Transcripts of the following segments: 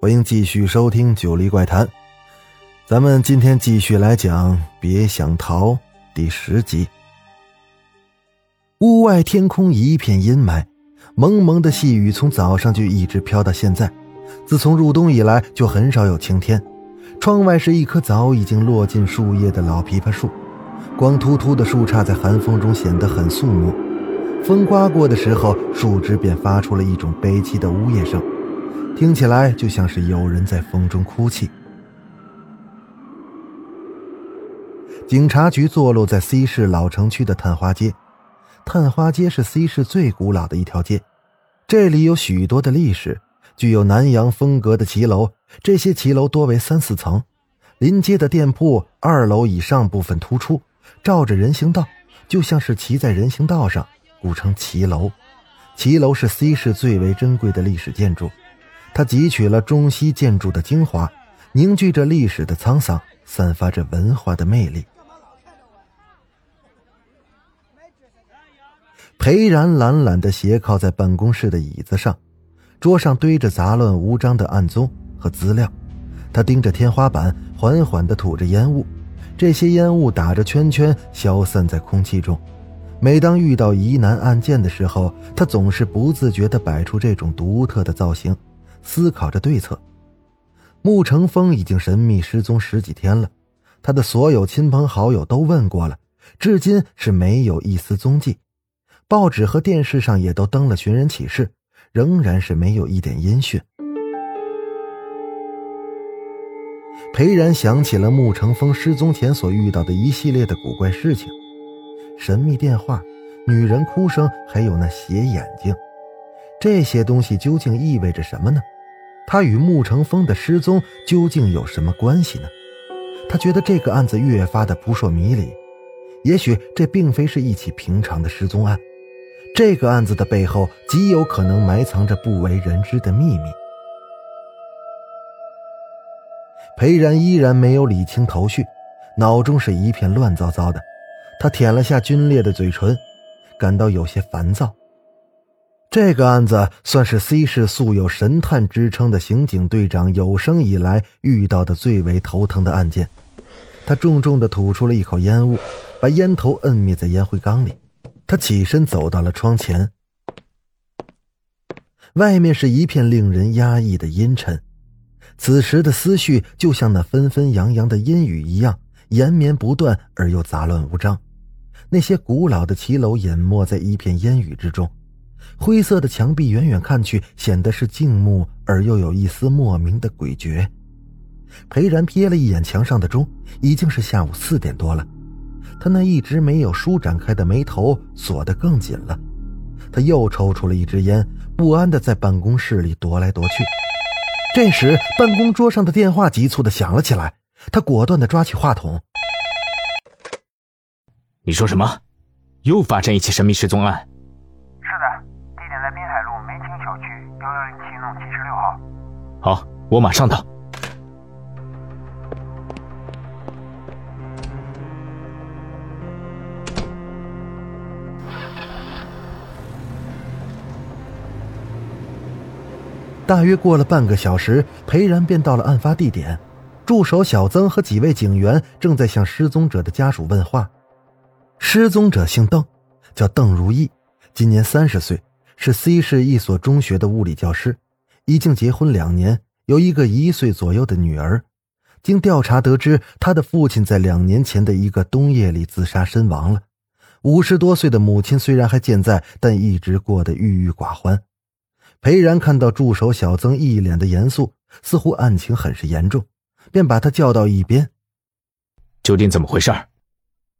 欢迎继续收听《九黎怪谈》。咱们今天继续来讲《别想逃》第十集。屋外天空一片阴霾，蒙蒙的细雨从早上就一直飘到现在。自从入冬以来，就很少有晴天。窗外是一棵早已经落尽树叶的老枇杷树，光秃秃的树杈在寒风中显得很肃穆。风刮过的时候，树枝便发出了一种悲凄的呜咽声，听起来就像是有人在风中哭泣。警察局坐落在 C 市老城区的探花街，探花街是 C 市最古老的一条街，这里有许多的历史，具有南洋风格的骑楼，这些骑楼多为三四层，临街的店铺二楼以上部分突出，照着人行道，就像是骑在人行道上，故称骑楼。骑楼是 C 市最为珍贵的历史建筑，它汲取了中西建筑的精华，凝聚着历史的沧桑，散发着文化的魅力。裴然懒懒地斜靠在办公室的椅子上，桌上堆着杂乱无章的案宗和资料。他盯着天花板，缓缓地吐着烟雾，这些烟雾打着圈圈，消散在空气中。每当遇到疑难案件的时候，他总是不自觉地摆出这种独特的造型，思考着对策。穆成风已经神秘失踪十几天了，他的所有亲朋好友都问过了，至今是没有一丝踪迹。报纸和电视上也都登了寻人启事，仍然是没有一点音讯。裴然想起了穆成风失踪前所遇到的一系列的古怪事情：神秘电话、女人哭声，还有那斜眼睛。这些东西究竟意味着什么呢？他与穆成风的失踪究竟有什么关系呢？他觉得这个案子越发的扑朔迷离，也许这并非是一起平常的失踪案。这个案子的背后极有可能埋藏着不为人知的秘密。裴然依然没有理清头绪，脑中是一片乱糟糟的。他舔了下皲裂的嘴唇，感到有些烦躁。这个案子算是 C 市素有神探之称的刑警队长有生以来遇到的最为头疼的案件。他重重地吐出了一口烟雾，把烟头摁灭在烟灰缸里。他起身走到了窗前，外面是一片令人压抑的阴沉。此时的思绪就像那纷纷扬扬的阴雨一样，延绵不断而又杂乱无章。那些古老的骑楼隐没在一片烟雨之中，灰色的墙壁远远看去显得是静穆而又有一丝莫名的诡谲。裴然瞥了一眼墙上的钟，已经是下午四点多了。他那一直没有舒展开的眉头锁得更紧了，他又抽出了一支烟，不安地在办公室里踱来踱去。这时，办公桌上的电话急促地响了起来，他果断地抓起话筒：“你说什么？又发生一起神秘失踪案？”“好，我马上到。”大约过了半个小时，裴然便到了案发地点。助手小曾和几位警员正在向失踪者的家属问话。失踪者姓邓，叫邓如意，今年三十岁，是 C 市一所中学的物理教师，已经结婚两年，有一个一岁左右的女儿。经调查得知，他的父亲在两年前的一个冬夜里自杀身亡了。五十多岁的母亲虽然还健在，但一直过得郁郁寡欢。裴然看到助手小曾一脸的严肃，似乎案情很是严重，便把他叫到一边。究竟怎么回事？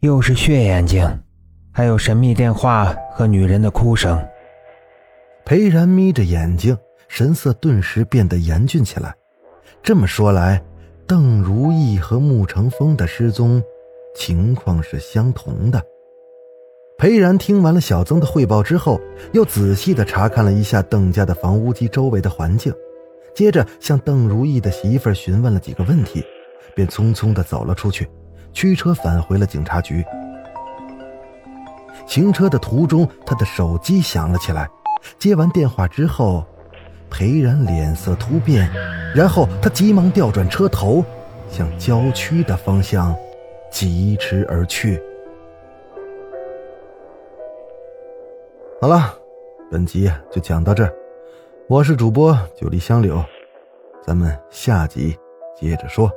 又是血眼睛，还有神秘电话和女人的哭声。裴然眯着眼睛，神色顿时变得严峻起来。这么说来，邓如意和穆成风的失踪情况是相同的。裴然听完了小曾的汇报之后，又仔细的查看了一下邓家的房屋及周围的环境，接着向邓如意的媳妇儿询问了几个问题，便匆匆的走了出去，驱车返回了警察局。行车的途中，他的手机响了起来。接完电话之后，裴然脸色突变，然后他急忙调转车头，向郊区的方向疾驰而去。好了，本集就讲到这儿。我是主播九黎香柳，咱们下集接着说。